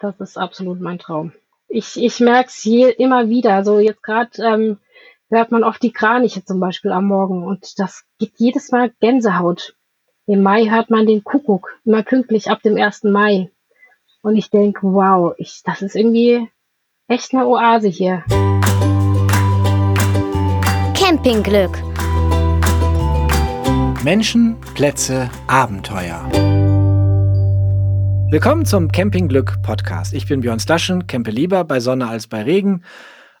Das ist absolut mein Traum. Ich, ich merke es immer wieder. Also jetzt gerade ähm, hört man oft die Kraniche zum Beispiel am Morgen und das gibt jedes Mal Gänsehaut. Im Mai hört man den Kuckuck, immer pünktlich ab dem 1. Mai. Und ich denke, wow, ich, das ist irgendwie echt eine Oase hier. Campingglück. Menschen, Plätze, Abenteuer. Willkommen zum Campingglück Podcast. Ich bin Björn Staschen, campe lieber bei Sonne als bei Regen.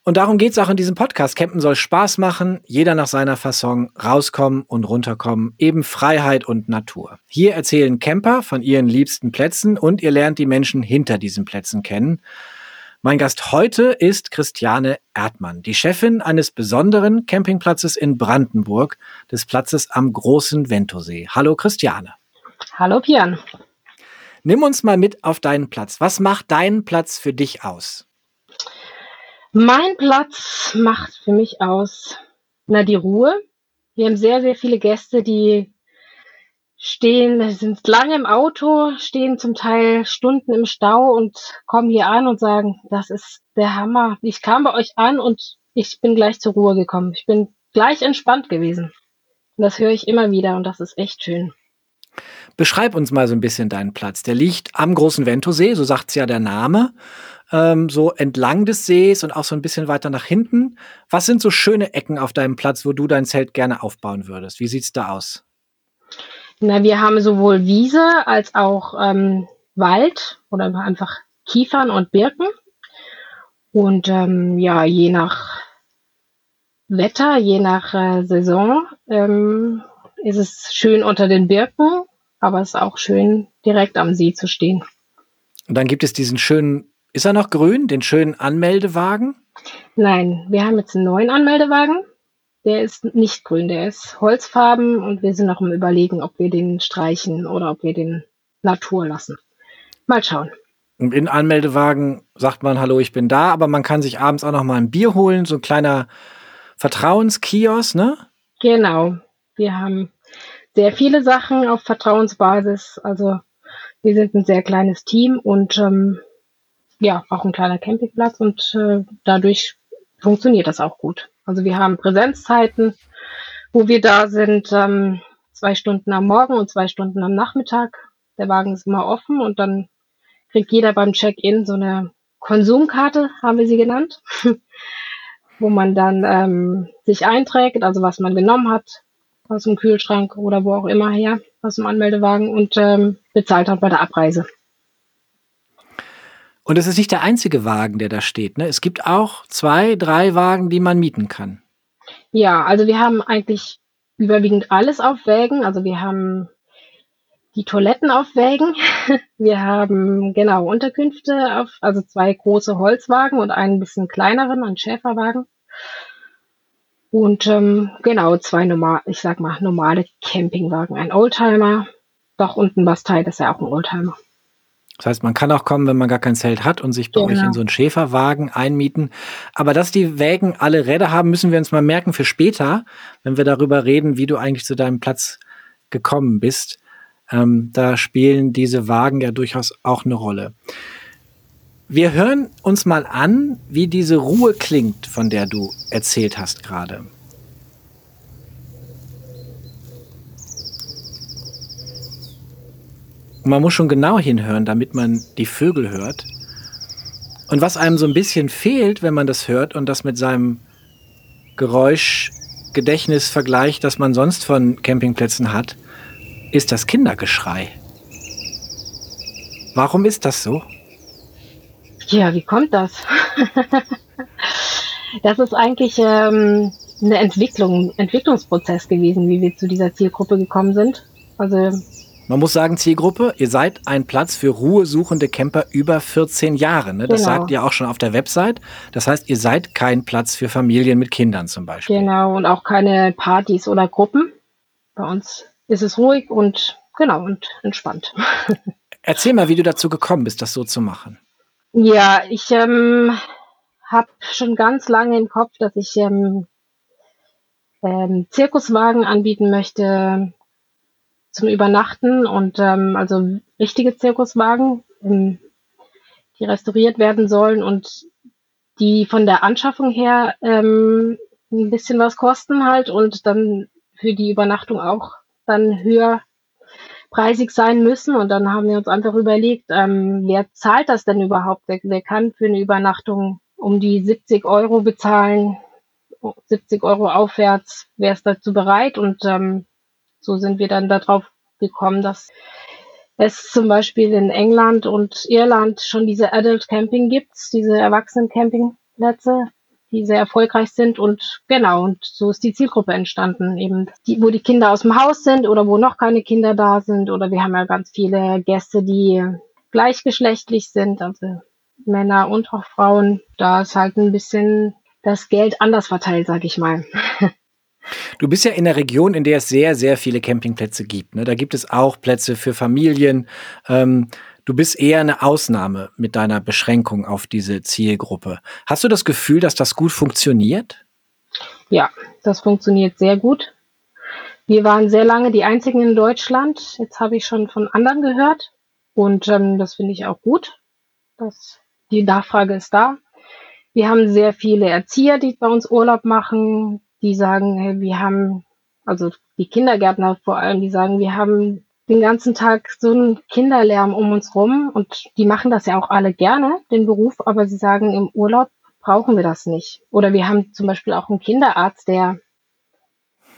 Und darum geht es auch in diesem Podcast. Campen soll Spaß machen, jeder nach seiner Fasson, rauskommen und runterkommen, eben Freiheit und Natur. Hier erzählen Camper von ihren liebsten Plätzen und ihr lernt die Menschen hinter diesen Plätzen kennen. Mein Gast heute ist Christiane Erdmann, die Chefin eines besonderen Campingplatzes in Brandenburg, des Platzes am Großen Ventosee. Hallo Christiane. Hallo Björn. Nimm uns mal mit auf deinen Platz. Was macht deinen Platz für dich aus? Mein Platz macht für mich aus, na, die Ruhe. Wir haben sehr, sehr viele Gäste, die stehen, sind lange im Auto, stehen zum Teil Stunden im Stau und kommen hier an und sagen, das ist der Hammer. Ich kam bei euch an und ich bin gleich zur Ruhe gekommen. Ich bin gleich entspannt gewesen. Und das höre ich immer wieder und das ist echt schön. Beschreib uns mal so ein bisschen deinen Platz. Der liegt am großen Ventosee, so sagt es ja der Name, ähm, so entlang des Sees und auch so ein bisschen weiter nach hinten. Was sind so schöne Ecken auf deinem Platz, wo du dein Zelt gerne aufbauen würdest? Wie sieht es da aus? Na, wir haben sowohl Wiese als auch ähm, Wald oder einfach Kiefern und Birken. Und ähm, ja, je nach Wetter, je nach äh, Saison ähm, ist es schön unter den Birken, aber es ist auch schön direkt am See zu stehen. Und dann gibt es diesen schönen, ist er noch grün, den schönen Anmeldewagen? Nein, wir haben jetzt einen neuen Anmeldewagen. Der ist nicht grün, der ist holzfarben und wir sind noch im Überlegen, ob wir den streichen oder ob wir den Natur lassen. Mal schauen. Und in Anmeldewagen sagt man, hallo, ich bin da, aber man kann sich abends auch noch mal ein Bier holen, so ein kleiner Vertrauenskiosk, ne? Genau. Wir haben sehr viele Sachen auf Vertrauensbasis. Also wir sind ein sehr kleines Team und ähm, ja, auch ein kleiner Campingplatz und äh, dadurch funktioniert das auch gut. Also wir haben Präsenzzeiten, wo wir da sind, ähm, zwei Stunden am Morgen und zwei Stunden am Nachmittag. Der Wagen ist immer offen und dann kriegt jeder beim Check-in so eine Konsumkarte, haben wir sie genannt, wo man dann ähm, sich einträgt, also was man genommen hat, aus dem Kühlschrank oder wo auch immer her, aus dem Anmeldewagen und ähm, bezahlt hat bei der Abreise. Und es ist nicht der einzige Wagen, der da steht. Ne? Es gibt auch zwei, drei Wagen, die man mieten kann. Ja, also wir haben eigentlich überwiegend alles auf Wägen. Also wir haben die Toiletten auf Wägen. Wir haben genau Unterkünfte auf, also zwei große Holzwagen und einen bisschen kleineren, einen Schäferwagen. Und ähm, genau, zwei normal, ich sag mal, normale Campingwagen. Ein Oldtimer, doch und ein Bastei, das ist ja auch ein Oldtimer. Das heißt, man kann auch kommen, wenn man gar kein Zelt hat und sich bei genau. euch in so einen Schäferwagen einmieten. Aber dass die Wägen alle Räder haben, müssen wir uns mal merken für später, wenn wir darüber reden, wie du eigentlich zu deinem Platz gekommen bist. Ähm, da spielen diese Wagen ja durchaus auch eine Rolle. Wir hören uns mal an, wie diese Ruhe klingt, von der du erzählt hast gerade. Man muss schon genau hinhören, damit man die Vögel hört. Und was einem so ein bisschen fehlt, wenn man das hört und das mit seinem Geräuschgedächtnis vergleicht, das man sonst von Campingplätzen hat, ist das Kindergeschrei. Warum ist das so? Ja, wie kommt das? das ist eigentlich ähm, eine Entwicklung, Entwicklungsprozess gewesen, wie wir zu dieser Zielgruppe gekommen sind. Also man muss sagen, Zielgruppe, ihr seid ein Platz für ruhesuchende Camper über 14 Jahre. Ne? Das genau. sagt ihr auch schon auf der Website. Das heißt, ihr seid kein Platz für Familien mit Kindern zum Beispiel. Genau, und auch keine Partys oder Gruppen. Bei uns ist es ruhig und genau und entspannt. Erzähl mal, wie du dazu gekommen bist, das so zu machen. Ja, ich ähm, habe schon ganz lange im Kopf, dass ich ähm, ähm, Zirkuswagen anbieten möchte zum Übernachten und ähm, also richtige Zirkuswagen, ähm, die restauriert werden sollen und die von der Anschaffung her ähm, ein bisschen was kosten halt und dann für die Übernachtung auch dann höher preisig sein müssen. Und dann haben wir uns einfach überlegt, ähm, wer zahlt das denn überhaupt? Wer, wer kann für eine Übernachtung um die 70 Euro bezahlen? 70 Euro aufwärts, wer ist dazu bereit? Und ähm, so sind wir dann darauf gekommen, dass es zum Beispiel in England und Irland schon diese Adult Camping gibt, diese Erwachsenen Campingplätze, die sehr erfolgreich sind und genau, und so ist die Zielgruppe entstanden, eben die, wo die Kinder aus dem Haus sind oder wo noch keine Kinder da sind oder wir haben ja ganz viele Gäste, die gleichgeschlechtlich sind, also Männer und auch Frauen. Da ist halt ein bisschen das Geld anders verteilt, sag ich mal. Du bist ja in der Region, in der es sehr, sehr viele Campingplätze gibt. Ne? Da gibt es auch Plätze für Familien. Ähm, du bist eher eine Ausnahme mit deiner Beschränkung auf diese Zielgruppe. Hast du das Gefühl, dass das gut funktioniert? Ja, das funktioniert sehr gut. Wir waren sehr lange die einzigen in Deutschland. Jetzt habe ich schon von anderen gehört. Und ähm, das finde ich auch gut. Das, die Nachfrage ist da. Wir haben sehr viele Erzieher, die bei uns Urlaub machen, die sagen, hey, wir haben, also die Kindergärtner vor allem, die sagen, wir haben den ganzen Tag so einen Kinderlärm um uns rum und die machen das ja auch alle gerne, den Beruf, aber sie sagen, im Urlaub brauchen wir das nicht. Oder wir haben zum Beispiel auch einen Kinderarzt, der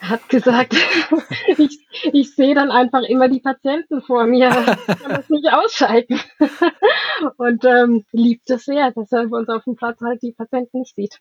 hat gesagt, ich, ich sehe dann einfach immer die Patienten vor mir, kann das nicht ausschalten. und ähm, liebt es sehr, dass er bei uns auf dem Platz halt die Patienten nicht sieht.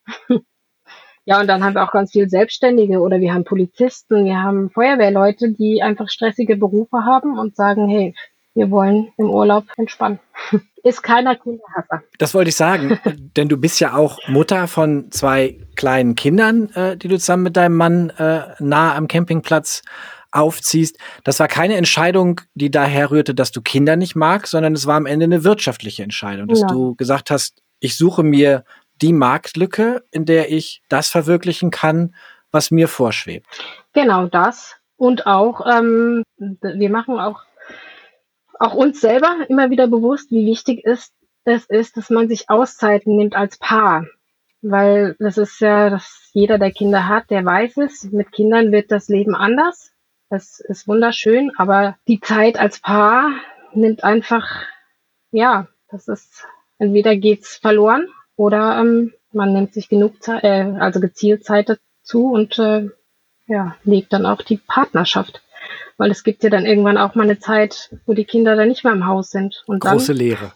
Ja, und dann haben wir auch ganz viel Selbstständige oder wir haben Polizisten, wir haben Feuerwehrleute, die einfach stressige Berufe haben und sagen, hey, wir wollen im Urlaub entspannen. Ist keiner Kinderhasser. Das wollte ich sagen, denn du bist ja auch Mutter von zwei kleinen Kindern, äh, die du zusammen mit deinem Mann äh, nahe am Campingplatz aufziehst. Das war keine Entscheidung, die daher rührte, dass du Kinder nicht magst, sondern es war am Ende eine wirtschaftliche Entscheidung, dass ja. du gesagt hast, ich suche mir die Marktlücke, in der ich das verwirklichen kann, was mir vorschwebt. Genau das. Und auch, ähm, wir machen auch, auch uns selber immer wieder bewusst, wie wichtig ist, es ist, dass man sich Auszeiten nimmt als Paar. Weil das ist ja, dass jeder, der Kinder hat, der weiß es. Mit Kindern wird das Leben anders. Das ist wunderschön, aber die Zeit als Paar nimmt einfach, ja, das ist, entweder geht's verloren oder ähm, man nimmt sich genug Zeit, äh, also gezielt Zeit dazu und äh, ja, legt dann auch die Partnerschaft. Weil es gibt ja dann irgendwann auch mal eine Zeit, wo die Kinder dann nicht mehr im Haus sind. Und Große dann, Lehre.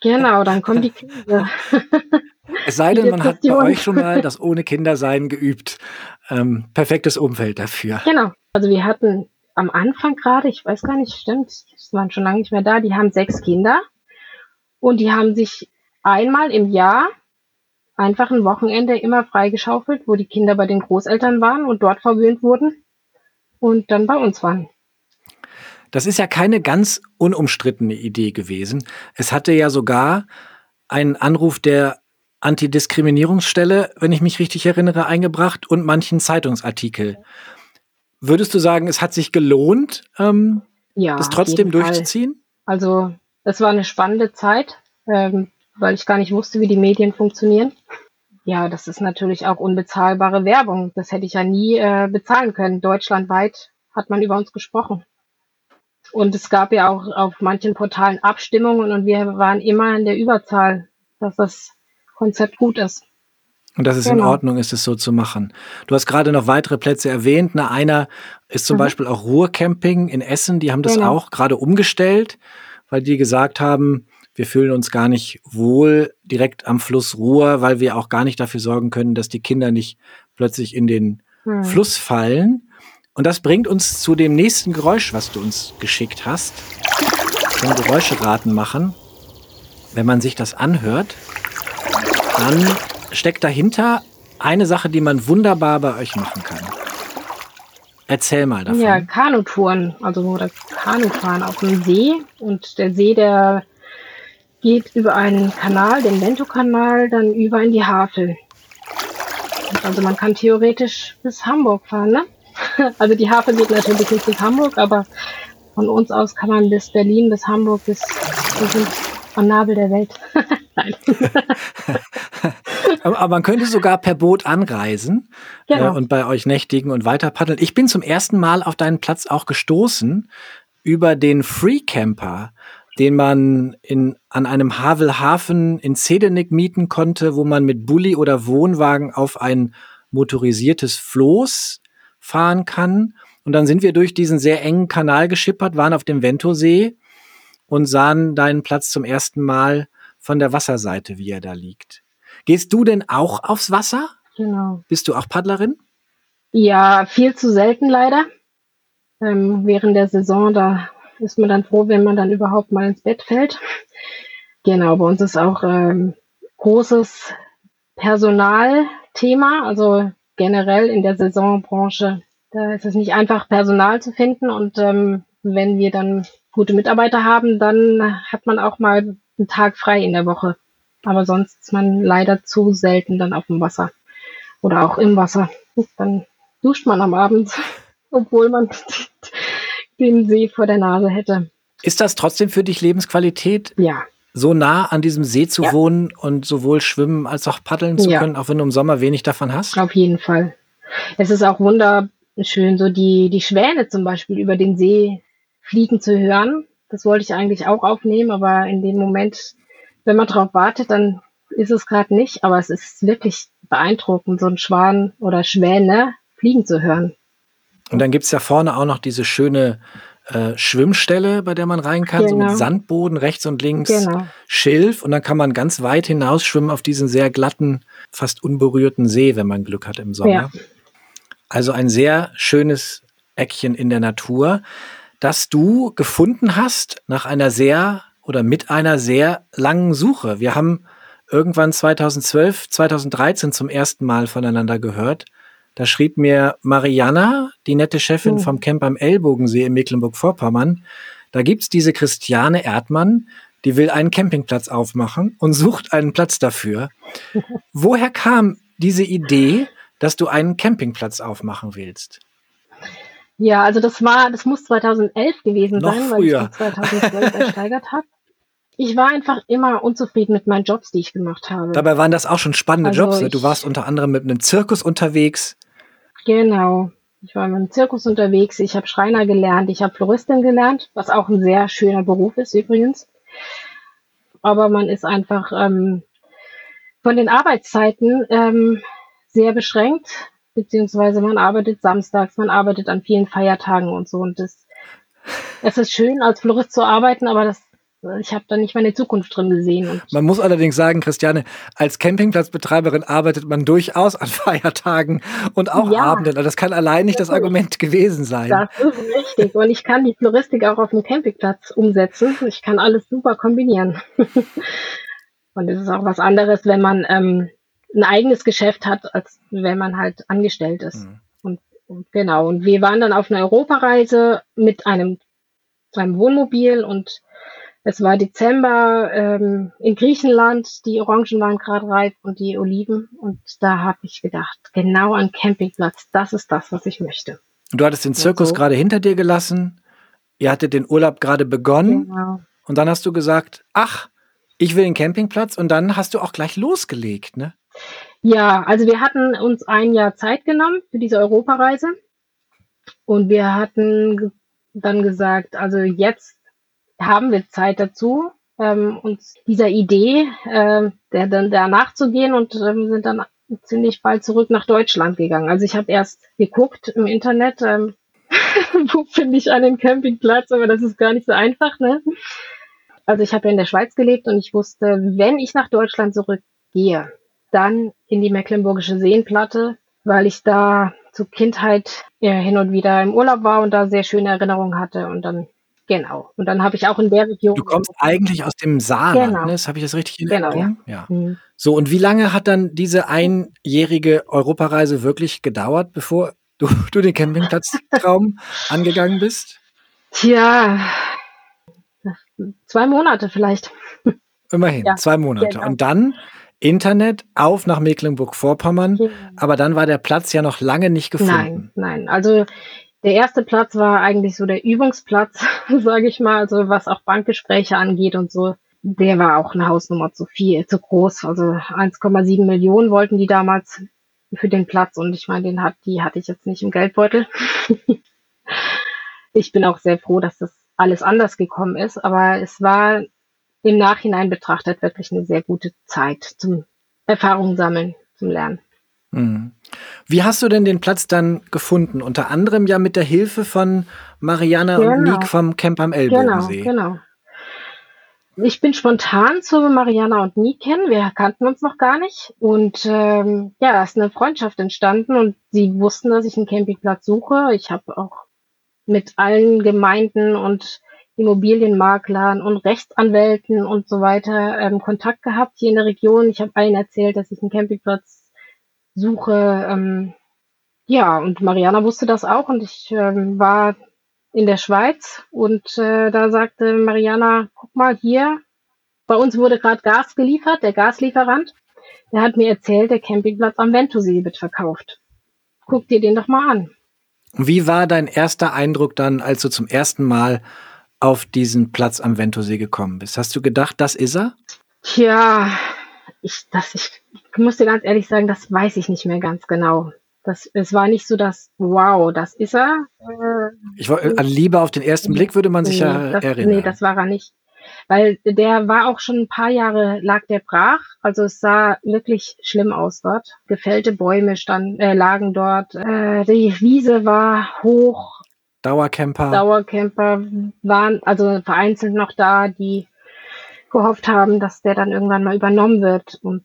Genau, dann kommt die Krise. es sei denn, man hat bei euch schon mal das ohne Kindersein geübt. Ähm, perfektes Umfeld dafür. Genau. Also wir hatten am Anfang gerade, ich weiß gar nicht, stimmt, es waren schon lange nicht mehr da, die haben sechs Kinder und die haben sich einmal im Jahr einfach ein Wochenende immer freigeschaufelt, wo die Kinder bei den Großeltern waren und dort verwöhnt wurden und dann bei uns waren. Das ist ja keine ganz unumstrittene Idee gewesen. Es hatte ja sogar einen Anruf der Antidiskriminierungsstelle, wenn ich mich richtig erinnere, eingebracht und manchen Zeitungsartikel. Würdest du sagen, es hat sich gelohnt, ähm, ja, das trotzdem durchzuziehen? Fall. Also es war eine spannende Zeit. Ähm, weil ich gar nicht wusste, wie die Medien funktionieren. Ja, das ist natürlich auch unbezahlbare Werbung. Das hätte ich ja nie äh, bezahlen können. Deutschlandweit hat man über uns gesprochen. Und es gab ja auch auf manchen Portalen Abstimmungen und wir waren immer in der Überzahl, dass das Konzept gut ist. Und dass es genau. in Ordnung ist, es so zu machen. Du hast gerade noch weitere Plätze erwähnt. Na, einer ist zum mhm. Beispiel auch Ruhrcamping in Essen. Die haben das genau. auch gerade umgestellt, weil die gesagt haben, wir fühlen uns gar nicht wohl direkt am Fluss Ruhr, weil wir auch gar nicht dafür sorgen können, dass die Kinder nicht plötzlich in den hm. Fluss fallen. Und das bringt uns zu dem nächsten Geräusch, was du uns geschickt hast. Schon Geräuscheraten machen. Wenn man sich das anhört, dann steckt dahinter eine Sache, die man wunderbar bei euch machen kann. Erzähl mal davon. Ja, Kanutouren, also oder Kanufahren auf dem See. Und der See, der geht über einen Kanal, den Lento-Kanal, dann über in die Havel. Also man kann theoretisch bis Hamburg fahren, ne? Also die Havel geht natürlich nicht bis Hamburg, aber von uns aus kann man bis Berlin, bis Hamburg, bis, wir sind am Nabel der Welt. Nein. aber, man könnte sogar per Boot anreisen Genau. äh, und bei euch nächtigen und weiter paddeln. Ich bin zum ersten Mal auf deinen Platz auch gestoßen über den Free Camper, den man in, an einem Havelhafen in Zedenik mieten konnte, wo man mit Bulli oder Wohnwagen auf ein motorisiertes Floß fahren kann. Und dann sind wir durch diesen sehr engen Kanal geschippert, waren auf dem Ventosee und sahen deinen Platz zum ersten Mal von der Wasserseite, wie er da liegt. Gehst du denn auch aufs Wasser? Genau. Bist du auch Paddlerin? Ja, viel zu selten leider. Ähm, während der Saison, da ist man dann froh, wenn man dann überhaupt mal ins Bett fällt. Genau, bei uns ist auch ähm, großes Personalthema, also generell in der Saisonbranche. Da ist es nicht einfach, Personal zu finden und ähm, wenn wir dann gute Mitarbeiter haben, dann hat man auch mal einen Tag frei in der Woche. Aber sonst ist man leider zu selten dann auf dem Wasser oder auch im Wasser. Dann duscht man am Abend, obwohl man den See vor der Nase hätte. Ist das trotzdem für dich Lebensqualität, Ja, so nah an diesem See zu Ja. wohnen und sowohl schwimmen als auch paddeln zu Ja. können, auch wenn du im Sommer wenig davon hast? auf jeden Fall. Es ist auch wunderschön, so die, die Schwäne zum Beispiel über den See fliegen zu hören. Das wollte ich eigentlich auch aufnehmen, aber in dem Moment, wenn man drauf wartet, dann ist es gerade nicht. Aber es ist wirklich beeindruckend, so einen Schwan oder Schwäne fliegen zu hören. Und dann gibt's ja vorne auch noch diese schöne äh, Schwimmstelle, bei der man rein kann, so Genau. mit Sandboden rechts und links, Genau. Schilf und dann kann man ganz weit hinaus schwimmen auf diesen sehr glatten, fast unberührten See, wenn man Glück hat im Sommer. Ja. Also ein sehr schönes Eckchen in der Natur, das du gefunden hast nach einer sehr oder mit einer sehr langen Suche. Wir haben irgendwann 2012, 2013 zum ersten Mal voneinander gehört. Da schrieb mir Mariana, die nette Chefin Oh. vom Camp am Ellbogensee in Mecklenburg-Vorpommern, da gibt's diese Christiane Erdmann, die will einen Campingplatz aufmachen und sucht einen Platz dafür. Woher kam diese Idee, dass du einen Campingplatz aufmachen willst? Ja, also das war, das muss 2011 gewesen Noch sein, weil ich mich 2012 ersteigert habe. Ich war einfach immer unzufrieden mit meinen Jobs, die ich gemacht habe. Dabei waren das auch schon spannende Also Jobs. Ne? Du ich- warst unter anderem mit einem Zirkus unterwegs. Genau. Ich war im Zirkus unterwegs, ich habe Schreiner gelernt, ich habe Floristin gelernt, was auch ein sehr schöner Beruf ist übrigens. Aber man ist einfach ähm, von den Arbeitszeiten ähm, sehr beschränkt, beziehungsweise man arbeitet samstags, man arbeitet an vielen Feiertagen und so. Und es ist schön, als Florist zu arbeiten, aber das, ich habe da nicht meine Zukunft drin gesehen. Man muss allerdings sagen, Christiane, als Campingplatzbetreiberin arbeitet man durchaus an Feiertagen und auch Ja. Abenden. Also Das kann allein nicht das Argument gewesen sein. Das ist richtig. Und ich kann die Floristik auch auf dem Campingplatz umsetzen. Ich kann alles super kombinieren. Und es ist auch was anderes, wenn man ähm, ein eigenes Geschäft hat, als wenn man halt angestellt ist. Mhm. Und, und genau. Und wir waren dann auf einer Europareise mit einem, einem Wohnmobil und es war Dezember ähm, in Griechenland. Die Orangen waren gerade reif und die Oliven. Und da habe ich gedacht, genau an Campingplatz, das ist das, was ich möchte. Du hattest den Zirkus so. gerade hinter dir gelassen. Ihr hattet den Urlaub gerade begonnen. Genau. Und dann hast du gesagt, ach, ich will den Campingplatz. Und dann hast du auch gleich losgelegt, ne? Ja, also wir hatten uns ein Jahr Zeit genommen für diese Europareise und wir hatten dann gesagt, also jetzt haben wir Zeit dazu, ähm, uns dieser Idee ähm, der, dann da nachzugehen und ähm, sind dann ziemlich bald zurück nach Deutschland gegangen. Also ich habe erst geguckt im Internet, ähm, wo finde ich einen Campingplatz, aber das ist gar nicht so einfach, ne? Also ich habe ja in der Schweiz gelebt und ich wusste, wenn ich nach Deutschland zurückgehe, dann in die Mecklenburgische Seenplatte, weil ich da zur Kindheit ja, hin und wieder im Urlaub war und da sehr schöne Erinnerungen hatte und dann genau und dann habe ich auch in der Region Du kommst eigentlich aus dem Saarland, Genau. ne? Das habe ich das richtig in Genau, Erinnerung? Ja. Hm. So, und wie lange hat dann diese einjährige Europareise wirklich gedauert, bevor du, du den Campingplatztraum angegangen bist? Tja, zwei Monate vielleicht. Immerhin, Ja, zwei Monate. genau. Und dann Internet auf nach Mecklenburg-Vorpommern. Aber dann war der Platz ja noch lange nicht Nein, gefunden. nein. Also der erste Platz war eigentlich so der Übungsplatz, sage ich mal, also was auch Bankgespräche angeht und so. der war auch eine Hausnummer zu viel, zu groß. Also 1,7 Millionen wollten die damals für den Platz und ich meine, den hat, die hatte ich jetzt nicht im Geldbeutel. ich bin auch sehr froh, dass das alles anders gekommen ist, aber es war im Nachhinein betrachtet wirklich eine sehr gute Zeit zum Erfahrung sammeln, zum Lernen. Mhm. Wie hast du denn den Platz dann gefunden? Unter anderem ja mit der Hilfe von Mariana genau. und Nick vom Camp am Ellbogensee. Genau, genau. Ich bin spontan zu Mariana und Nick kennen. Wir kannten uns noch gar nicht. Und ähm, ja, da ist eine Freundschaft entstanden und sie wussten, dass ich einen Campingplatz suche. Ich habe auch mit allen Gemeinden und Immobilienmaklern und Rechtsanwälten und so weiter ähm, Kontakt gehabt hier in der Region. Ich habe allen erzählt, dass ich einen Campingplatz suche. Ähm, ja, und Mariana wusste das auch und ich ähm, war in der Schweiz und äh, da sagte Mariana, guck mal hier, bei uns wurde gerade Gas geliefert, der Gaslieferant, der hat mir erzählt, der Campingplatz am Ventosee wird verkauft. Guck dir den doch mal an. Wie war dein erster Eindruck dann, als du zum ersten Mal auf diesen Platz am Ventosee gekommen bist? Hast du gedacht, das ist er? Tja, ich, das, ich, ich muss dir ganz ehrlich sagen, das weiß ich nicht mehr ganz genau. Das, es war nicht so, dass, wow, das ist er. Äh, ich war, an Liebe auf den ersten Blick würde man sich nee, ja das, erinnern. Nee, das war er nicht. Weil der war auch schon ein paar Jahre, lag der brach. Also es sah wirklich schlimm aus dort. Gefällte Bäume standen, äh, lagen dort. Äh, die Wiese war hoch. Dauercamper. Dauercamper waren also vereinzelt noch da, die gehofft haben, dass der dann irgendwann mal übernommen wird. Und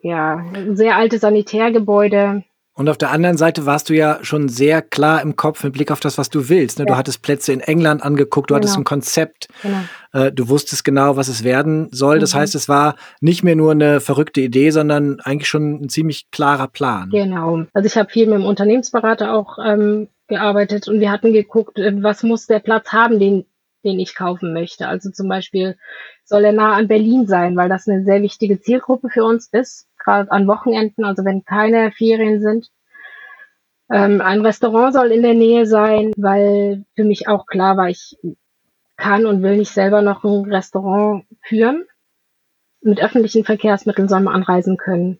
ja, sehr alte Sanitärgebäude. Und auf der anderen Seite warst du ja schon sehr klar im Kopf mit Blick auf das, was du willst. Ne? Ja. Du hattest Plätze in England angeguckt, du genau. hattest ein Konzept, genau. äh, du wusstest genau, was es werden soll. Das mhm. heißt, es war nicht mehr nur eine verrückte Idee, sondern eigentlich schon ein ziemlich klarer Plan. Genau. Also ich habe viel mit dem Unternehmensberater auch ähm, gearbeitet und wir hatten geguckt, äh, was muss der Platz haben, den den ich kaufen möchte. Also zum Beispiel soll er nah an Berlin sein, weil das eine sehr wichtige Zielgruppe für uns ist, gerade an Wochenenden, also wenn keine Ferien sind. Ähm, ein Restaurant soll in der Nähe sein, weil für mich auch klar war, ich kann und will nicht selber noch ein Restaurant führen. Mit öffentlichen Verkehrsmitteln soll man anreisen können.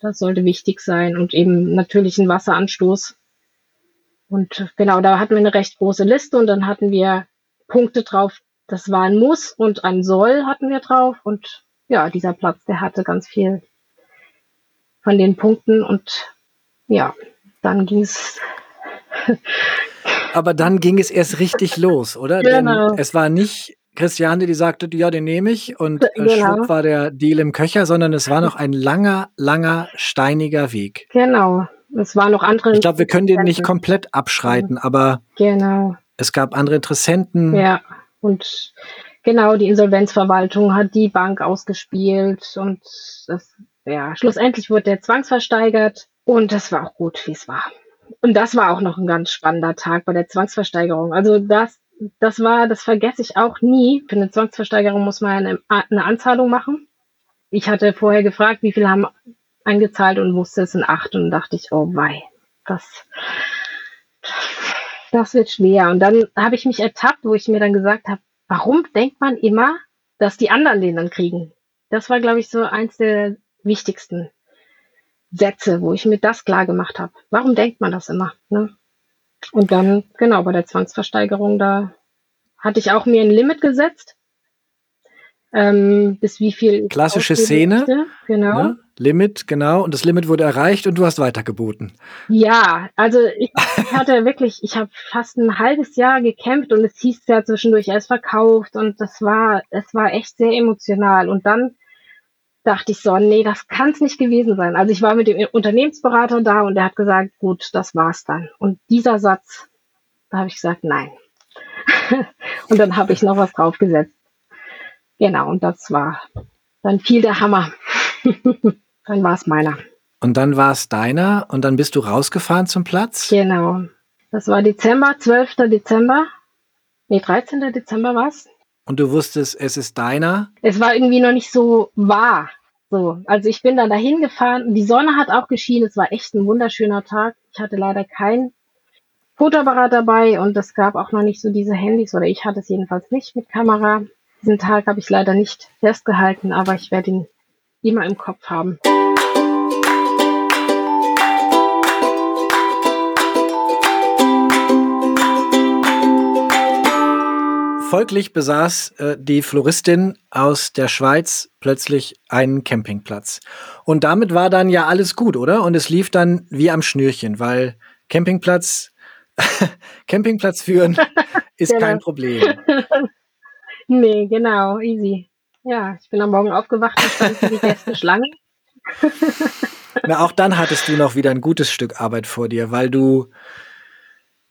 Das sollte wichtig sein und eben natürlich ein Wasseranstoß. Und genau, da hatten wir eine recht große Liste und dann hatten wir Punkte drauf. Das war ein Muss und ein Soll hatten wir drauf. Und ja, dieser Platz, der hatte ganz viel von den Punkten und ja, dann ging es. Aber dann ging es erst richtig los, oder? Genau. Denn es war nicht Christiane, die sagte, ja, den nehme ich und äh, genau. schwupp war der Deal im Köcher, sondern es war noch ein langer, langer, steiniger Weg. Genau. Es war noch andere. Ich glaube, wir können den nicht komplett abschreiten, aber genau. Es gab andere Interessenten. Ja, und genau, die Insolvenzverwaltung hat die Bank ausgespielt und das, ja, schlussendlich wurde der zwangsversteigert und das war auch gut, wie es war. Und das war auch noch ein ganz spannender Tag bei der Zwangsversteigerung. Also das, das war, das vergesse ich auch nie. Für eine Zwangsversteigerung muss man eine, eine Anzahlung machen. Ich hatte vorher gefragt, wie viele haben eingezahlt und wusste es sind acht und dachte ich, oh wei, das, das wird schwer. Und dann habe ich mich ertappt, wo ich mir dann gesagt habe, warum denkt man immer, dass die anderen den dann kriegen? Das war, glaube ich, so eins der wichtigsten Sätze, wo ich mir das klar gemacht habe. Warum denkt man das immer? Ne? Und dann, genau, bei der Zwangsversteigerung, da hatte ich auch mir ein Limit gesetzt ähm, bis wie viel. Klassische Szene. Genau. Ne? Limit, genau. Und das Limit wurde erreicht und du hast weitergeboten. Ja, also ich hatte wirklich, ich habe fast ein halbes Jahr gekämpft und es hieß ja zwischendurch, er ist verkauft und das war, es war echt sehr emotional. Und dann dachte ich so, nee, das kann es nicht gewesen sein. Also ich war mit dem Unternehmensberater da und er hat gesagt, gut, das war's dann. Und dieser Satz, da habe ich gesagt, nein. und dann habe ich noch was draufgesetzt. Genau, und das war, dann fiel der Hammer. dann war es meiner. Und dann war es deiner und dann bist du rausgefahren zum Platz? Genau. Das war Dezember, 12. Dezember. Nee, 13. Dezember war es. Und du wusstest, es ist deiner? Es war irgendwie noch nicht so wahr. So, also ich bin dann dahin gefahren. Die Sonne hat auch geschienen. Es war echt ein wunderschöner Tag. Ich hatte leider kein Fotoapparat dabei und es gab auch noch nicht so diese Handys oder ich hatte es jedenfalls nicht mit Kamera. Diesen Tag habe ich leider nicht festgehalten, aber ich werde ihn immer im Kopf haben. Folglich besaß äh, die Floristin aus der Schweiz plötzlich einen Campingplatz. Und damit war dann ja alles gut, oder? Und es lief dann wie am Schnürchen, weil Campingplatz, Campingplatz führen ist Genau. kein Problem. Nee, genau, easy. Ja, ich bin am Morgen aufgewacht und stand für die Gäste Schlange. Na, auch dann hattest du noch wieder ein gutes Stück Arbeit vor dir, weil du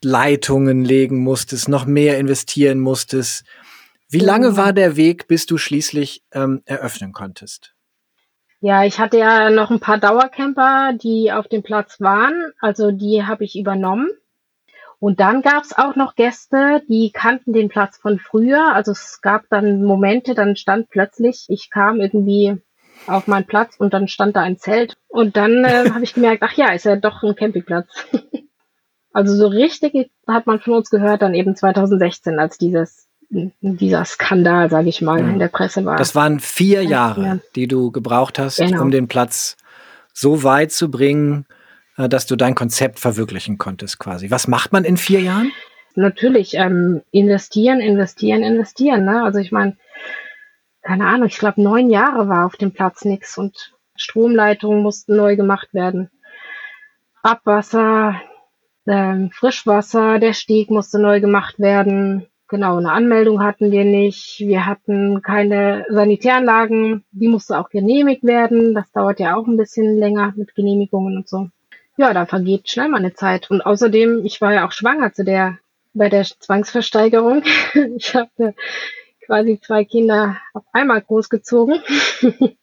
Leitungen legen musstest, noch mehr investieren musstest. Wie lange war der Weg, bis du schließlich ähm, eröffnen konntest? Ja, ich hatte ja noch ein paar Dauercamper, die auf dem Platz waren. Also die habe ich übernommen. Und dann gab es auch noch Gäste, die kannten den Platz von früher. Also es gab dann Momente, dann stand plötzlich, ich kam irgendwie auf meinen Platz und dann stand da ein Zelt. Und dann äh, habe ich gemerkt, ach ja, ist ja doch ein Campingplatz. also so richtig hat man von uns gehört dann eben 2016, als dieses dieser Skandal, sage ich mal, Mhm. in der Presse war. Das waren vier Ja. Jahre, die du gebraucht hast, Genau. um den Platz so weit zu bringen, äh, dass du dein Konzept verwirklichen konntest quasi. Was macht man in vier Jahren? natürlich ähm, investieren, investieren, investieren. Ne? Also ich meine, keine Ahnung, ich glaube neun Jahre war auf dem Platz nix und Stromleitungen mussten neu gemacht werden. Abwasser, ähm, Frischwasser, der Steg musste neu gemacht werden. Genau, eine Anmeldung hatten wir nicht. Wir hatten keine Sanitäranlagen, die musste auch genehmigt werden. Das dauert ja auch ein bisschen länger mit Genehmigungen und so. Ja, da vergeht schnell mal eine Zeit. Und außerdem, ich war ja auch schwanger zu der bei der Zwangsversteigerung. Ich habe quasi zwei Kinder auf einmal großgezogen.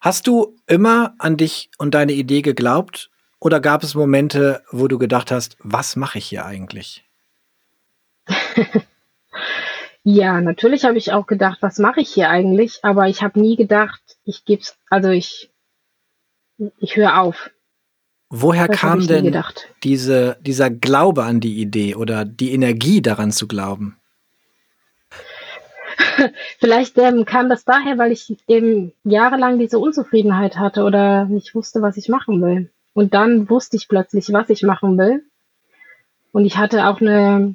Hast du immer an dich und deine Idee geglaubt? Oder gab es Momente, wo du gedacht hast, was mache ich hier eigentlich? Ja, natürlich habe ich auch gedacht, was mache ich hier eigentlich? Aber ich habe nie gedacht, ich geb's, also ich, ich höre auf. Woher Das kam denn gedacht. diese, dieser Glaube an die Idee oder die Energie daran zu glauben? Vielleicht ähm, kam das daher, weil ich eben jahrelang diese Unzufriedenheit hatte oder nicht wusste, was ich machen will. Und dann wusste ich plötzlich, was ich machen will. Und ich hatte auch eine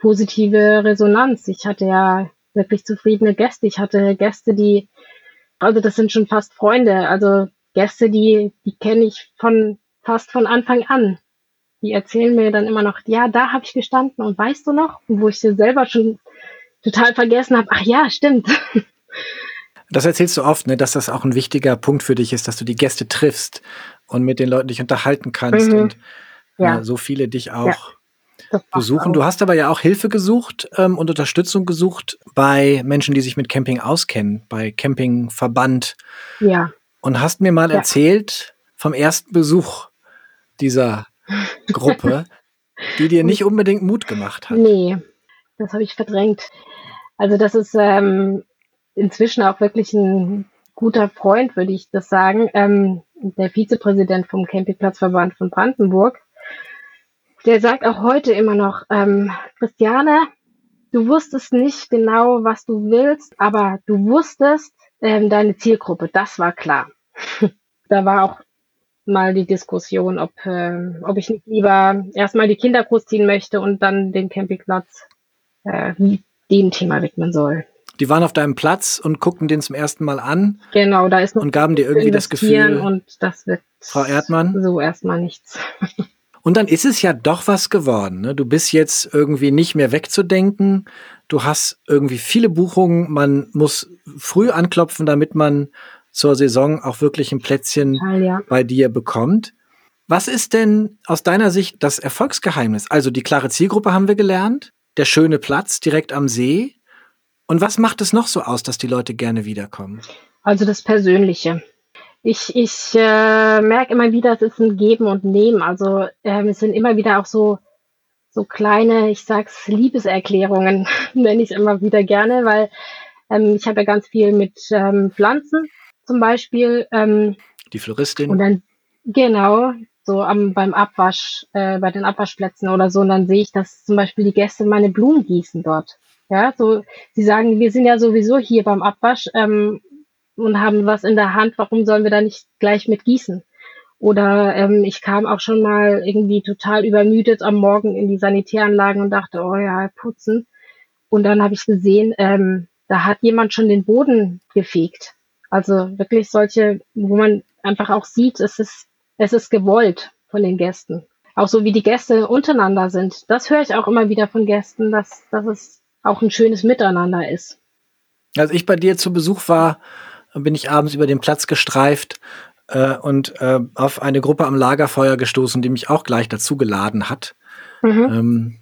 positive Resonanz. Ich hatte ja wirklich zufriedene Gäste. Ich hatte Gäste, die, also das sind schon fast Freunde. Also Gäste, die, die kenne ich von fast von Anfang an. Die erzählen mir dann immer noch, ja, da habe ich gestanden und weißt du noch, wo ich dir selber schon total vergessen habe, ach ja, stimmt. Das erzählst du oft, ne, dass das auch ein wichtiger Punkt für dich ist, dass du die Gäste triffst und mit den Leuten dich unterhalten kannst Mhm. und Ja. äh, so viele dich auch macht besuchen. auch. Du hast aber ja auch Hilfe gesucht ähm, und Unterstützung gesucht bei Menschen, die sich mit Camping auskennen, bei Campingverband Ja, und hast mir mal Ja. erzählt vom ersten Besuch dieser Gruppe, die dir nicht unbedingt Mut gemacht hat. nee, das habe ich verdrängt. Also das ist ähm, inzwischen auch wirklich ein guter Freund, würde ich das sagen. Ähm, der Vizepräsident vom Campingplatzverband von Brandenburg. Der sagt auch heute immer noch, ähm, Christiane, du wusstest nicht genau, was du willst, aber du wusstest ähm, deine Zielgruppe, das war klar. da war auch mal die Diskussion, ob, äh, ob ich nicht lieber erstmal die Kinder großziehen möchte und dann den Campingplatz äh, dem Thema widmen soll. Die waren auf deinem Platz und guckten den zum ersten Mal an Genau, da ist noch und gaben dir irgendwie das Gefühl, und das wird Frau Erdmann? so erstmal nichts. Und dann ist es ja doch was geworden. Ne? Du bist jetzt irgendwie nicht mehr wegzudenken. Du hast irgendwie viele Buchungen. Man muss früh anklopfen, damit man zur Saison auch wirklich ein Plätzchen Total, ja. bei dir bekommt. Was ist denn aus deiner Sicht das Erfolgsgeheimnis? Also die klare Zielgruppe haben wir gelernt, der schöne Platz direkt am See. Und was macht es noch so aus, dass die Leute gerne wiederkommen? Also das Persönliche. Ich, ich äh, merke immer wieder, es ist ein Geben und Nehmen. Also ähm, es sind immer wieder auch so so kleine, ich sag's Liebeserklärungen, nenne ich immer wieder gerne, weil ähm, ich habe ja ganz viel mit ähm, Pflanzen zum Beispiel ähm, Die Floristin? und dann genau so am beim Abwasch äh, bei den Abwaschplätzen oder so und dann sehe ich, dass zum Beispiel die Gäste meine Blumen gießen dort Ja, so, sie sagen, wir sind ja sowieso hier beim Abwasch ähm, und haben was in der Hand, warum sollen wir da nicht gleich mit gießen? Oder ähm, ich kam auch schon mal irgendwie total übermüdet am Morgen in die Sanitäranlagen und dachte, oh ja, putzen. Und dann habe ich gesehen, ähm, da hat jemand schon den Boden gefegt. Also wirklich solche, wo man einfach auch sieht, es ist, es ist gewollt von den Gästen. Auch so wie die Gäste untereinander sind. Das höre ich auch immer wieder von Gästen, dass, dass es auch ein schönes Miteinander ist. Als ich bei dir zu Besuch war, bin ich abends über den Platz gestreift äh, und äh, auf eine Gruppe am Lagerfeuer gestoßen, die mich auch gleich dazu geladen hat. Mhm. Ähm,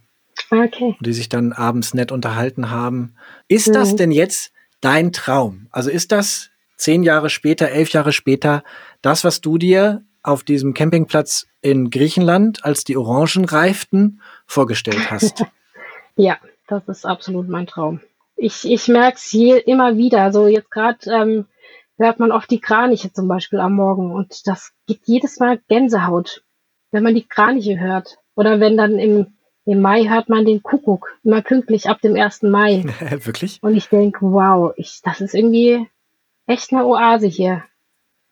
okay. Die sich dann abends nett unterhalten haben. Ist mhm. das denn jetzt dein Traum? Also ist das zehn Jahre später, elf Jahre später, das, was du dir auf diesem Campingplatz in Griechenland, als die Orangen reiften, vorgestellt hast? ja, das ist absolut mein Traum. Ich, ich merke es immer wieder. Also jetzt gerade ähm, hört man oft die Kraniche zum Beispiel am Morgen und das gibt jedes Mal Gänsehaut, wenn man die Kraniche hört. Oder wenn dann im, im Mai hört man den Kuckuck, immer pünktlich ab dem 1. Mai. Wirklich? Und ich denke, wow, ich, das ist irgendwie echt eine Oase hier.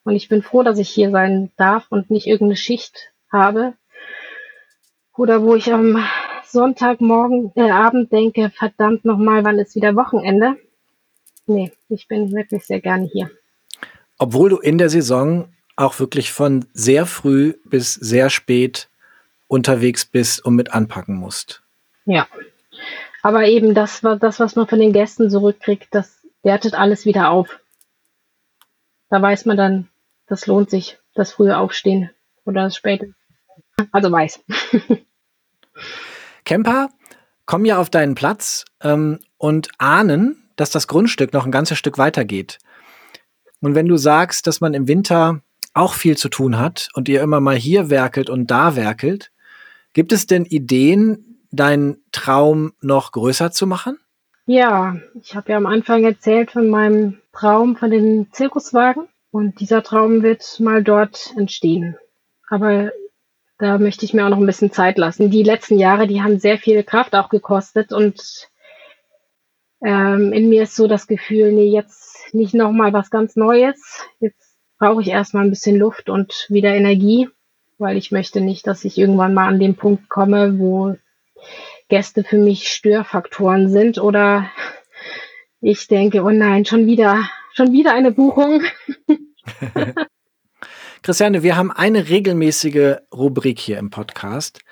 Und ich bin froh, dass ich hier sein darf und nicht irgendeine Schicht habe. Oder wo ich am Sonntagmorgen, äh, Abend denke, verdammt nochmal, wann ist wieder Wochenende? Nee, ich bin wirklich sehr gerne hier. Obwohl du in der Saison auch wirklich von sehr früh bis sehr spät unterwegs bist und mit anpacken musst. Ja. Aber eben das, das was man von den Gästen zurückkriegt, das wertet alles wieder auf. Da weiß man dann, das lohnt sich, das frühe Aufstehen oder das späte. Also weiß. Camper kommen ja auf deinen Platz ähm, und ahnen, dass das Grundstück noch ein ganzes Stück weitergeht. Und wenn du sagst, dass man im Winter auch viel zu tun hat und ihr immer mal hier werkelt und da werkelt, gibt es denn Ideen, deinen Traum noch größer zu machen? Ja, ich habe ja am Anfang erzählt von meinem Traum von den Zirkuswagen und dieser Traum wird mal dort entstehen. Aber da möchte ich mir auch noch ein bisschen Zeit lassen. Die letzten Jahre, die haben sehr viel Kraft auch gekostet und ähm, in mir ist so das Gefühl, nee, jetzt nicht nochmal was ganz Neues. Jetzt brauche ich erstmal ein bisschen Luft und wieder Energie, weil ich möchte nicht, dass ich irgendwann mal an den Punkt komme, wo Gäste für mich Störfaktoren sind oder ich denke, oh nein, schon wieder, schon wieder eine Buchung. Christiane, wir haben eine regelmäßige Rubrik hier im Podcast.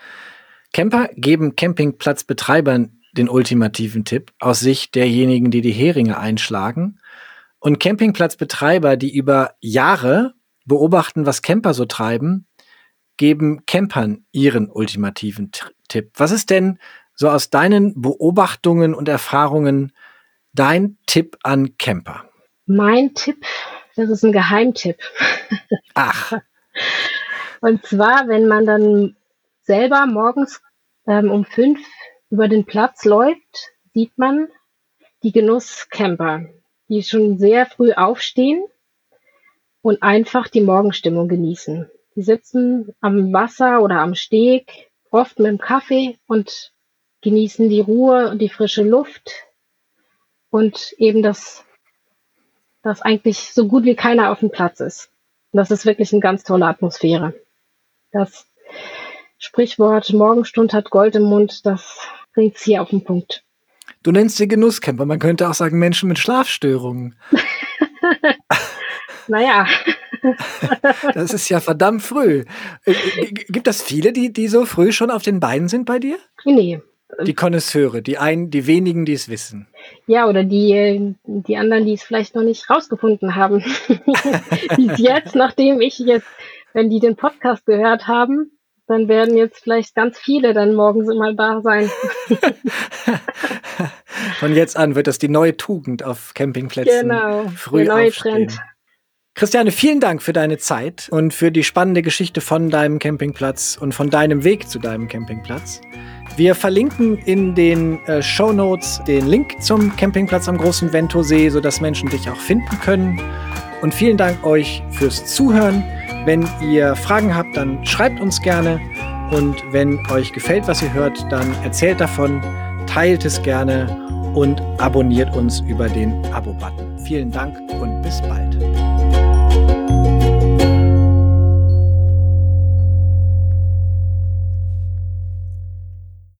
Camper geben Campingplatzbetreibern den ultimativen Tipp aus Sicht derjenigen, die die Heringe einschlagen. Und Campingplatzbetreiber, die über Jahre beobachten, was Camper so treiben, geben Campern ihren ultimativen Tipp. Was ist denn so aus deinen Beobachtungen und Erfahrungen dein Tipp an Camper? Mein Tipp das ist ein Geheimtipp. Ach. Und zwar, wenn man dann selber morgens ähm, um fünf über den Platz läuft, sieht man die Genusscamper, die schon sehr früh aufstehen und einfach die Morgenstimmung genießen. Die sitzen am Wasser oder am Steg, oft mit dem Kaffee und genießen die Ruhe und die frische Luft und eben das dass eigentlich so gut wie keiner auf dem Platz ist. Und das ist wirklich eine ganz tolle Atmosphäre. Das Sprichwort Morgenstund hat Gold im Mund, das bringt's hier auf den Punkt. Du nennst sie Genusscamper, man könnte auch sagen Menschen mit Schlafstörungen. naja. das ist ja verdammt früh. Äh, gibt es viele, die, die so früh schon auf den Beinen sind bei dir? Nee, die Konnoisseure, die einen, die wenigen, die es wissen. Ja, oder die, die anderen, die es vielleicht noch nicht rausgefunden haben. die jetzt, nachdem ich jetzt, wenn die den Podcast gehört haben, dann werden jetzt vielleicht ganz viele dann morgens immer da sein. Von jetzt an wird das die neue Tugend auf Campingplätzen. Genau, früh der neue aufstehen. Trend. Christiane, vielen Dank für deine Zeit und für die spannende Geschichte von deinem Campingplatz und von deinem Weg zu deinem Campingplatz. Wir verlinken in den äh, Show Notes den Link zum Campingplatz am Großen Ventosee, sodass Menschen dich auch finden können. Und vielen Dank euch fürs Zuhören. Wenn ihr Fragen habt, dann schreibt uns gerne. Und wenn euch gefällt, was ihr hört, dann erzählt davon, teilt es gerne und abonniert uns über den Abo-Button. Vielen Dank und bis bald.